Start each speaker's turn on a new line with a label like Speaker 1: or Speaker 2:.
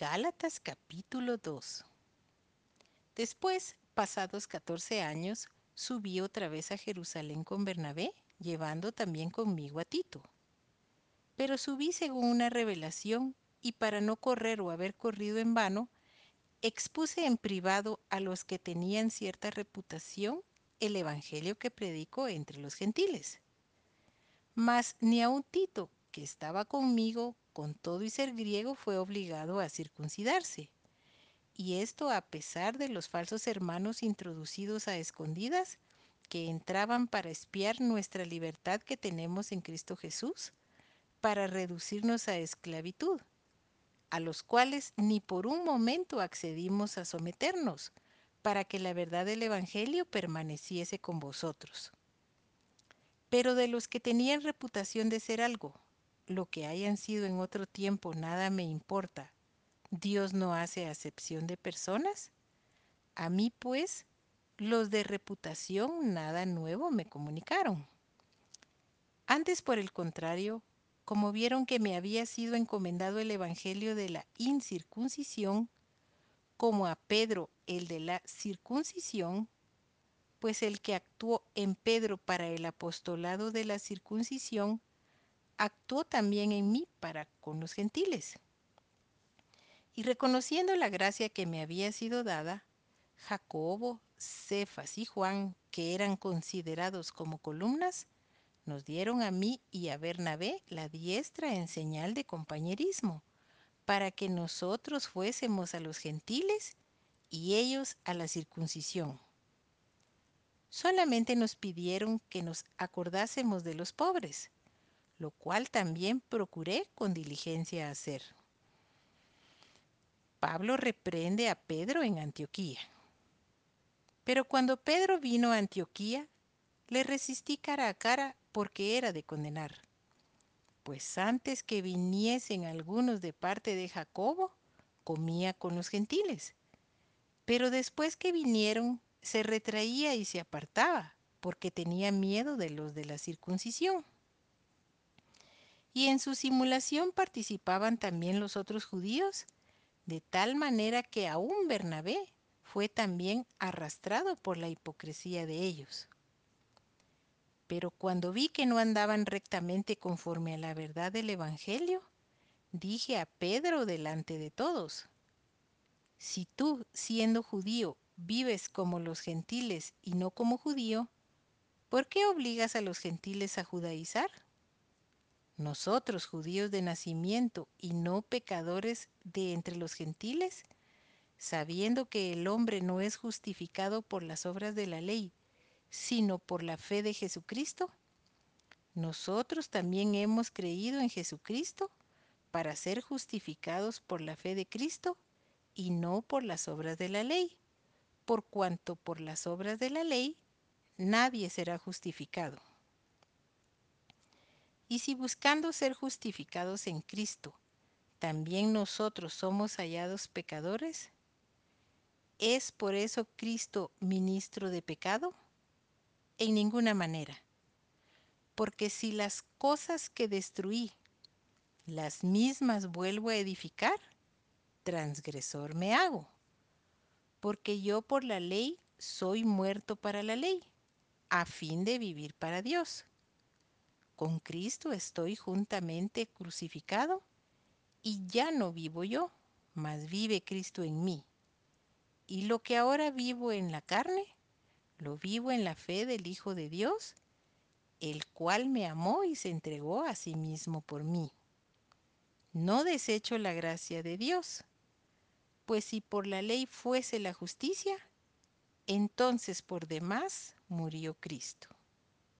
Speaker 1: Gálatas capítulo 2 Después, pasados 14 años, subí otra vez a Jerusalén con Bernabé, llevando también conmigo a Tito. Pero subí según una revelación y para no correr o haber corrido en vano, expuse en privado a los que tenían cierta reputación el evangelio que predico entre los gentiles. Mas ni aun Tito, que estaba conmigo, con todo y ser griego, fue obligado a circuncidarse. Y esto a pesar de los falsos hermanos introducidos a escondidas, que entraban para espiar nuestra libertad que tenemos en Cristo Jesús, para reducirnos a esclavitud, a los cuales ni por un momento accedimos a someternos, para que la verdad del Evangelio permaneciese con vosotros. Pero de los que tenían reputación de ser algo, lo que hayan sido en otro tiempo nada me importa. ¿Dios no hace acepción de personas? A mí, pues, los de reputación nada nuevo me comunicaron. Antes, por el contrario, como vieron que me había sido encomendado el Evangelio de la incircuncisión, como a Pedro el de la circuncisión, pues el que actuó en Pedro para el apostolado de la circuncisión, actuó también en mí para con los gentiles. Y reconociendo la gracia que me había sido dada, Jacobo, Cefas y Juan, que eran considerados como columnas, nos dieron a mí y a Bernabé la diestra en señal de compañerismo, para que nosotros fuésemos a los gentiles y ellos a la circuncisión. Solamente nos pidieron que nos acordásemos de los pobres, lo cual también procuré con diligencia hacer. Pablo reprende a Pedro en Antioquía. Pero cuando Pedro vino a Antioquía, le resistí cara a cara porque era de condenar. Pues antes que viniesen algunos de parte de Jacobo, comía con los gentiles. Pero después que vinieron, se retraía y se apartaba, porque tenía miedo de los de la circuncisión y en su simulación participaban también los otros judíos, de tal manera que aún Bernabé fue también arrastrado por la hipocresía de ellos. Pero cuando vi que no andaban rectamente conforme a la verdad del Evangelio, dije a Pedro delante de todos, si tú, siendo judío, vives como los gentiles y no como judío, ¿por qué obligas a los gentiles a judaizar? Nosotros judíos de nacimiento y no pecadores de entre los gentiles, sabiendo que el hombre no es justificado por las obras de la ley, sino por la fe de Jesucristo? Nosotros también hemos creído en Jesucristo para ser justificados por la fe de Cristo y no por las obras de la ley, por cuanto por las obras de la ley nadie será justificado. Y si buscando ser justificados en Cristo, también nosotros somos hallados pecadores, ¿es por eso Cristo ministro de pecado? En ninguna manera. Porque si las cosas que destruí, las mismas vuelvo a edificar, transgresor me hago. Porque yo por la ley soy muerto para la ley, a fin de vivir para Dios. Con Cristo estoy juntamente crucificado y ya no vivo yo, mas vive Cristo en mí. Y lo que ahora vivo en la carne, lo vivo en la fe del Hijo de Dios, el cual me amó y se entregó a sí mismo por mí. No desecho la gracia de Dios, pues si por la ley fuese la justicia, entonces por demás murió Cristo.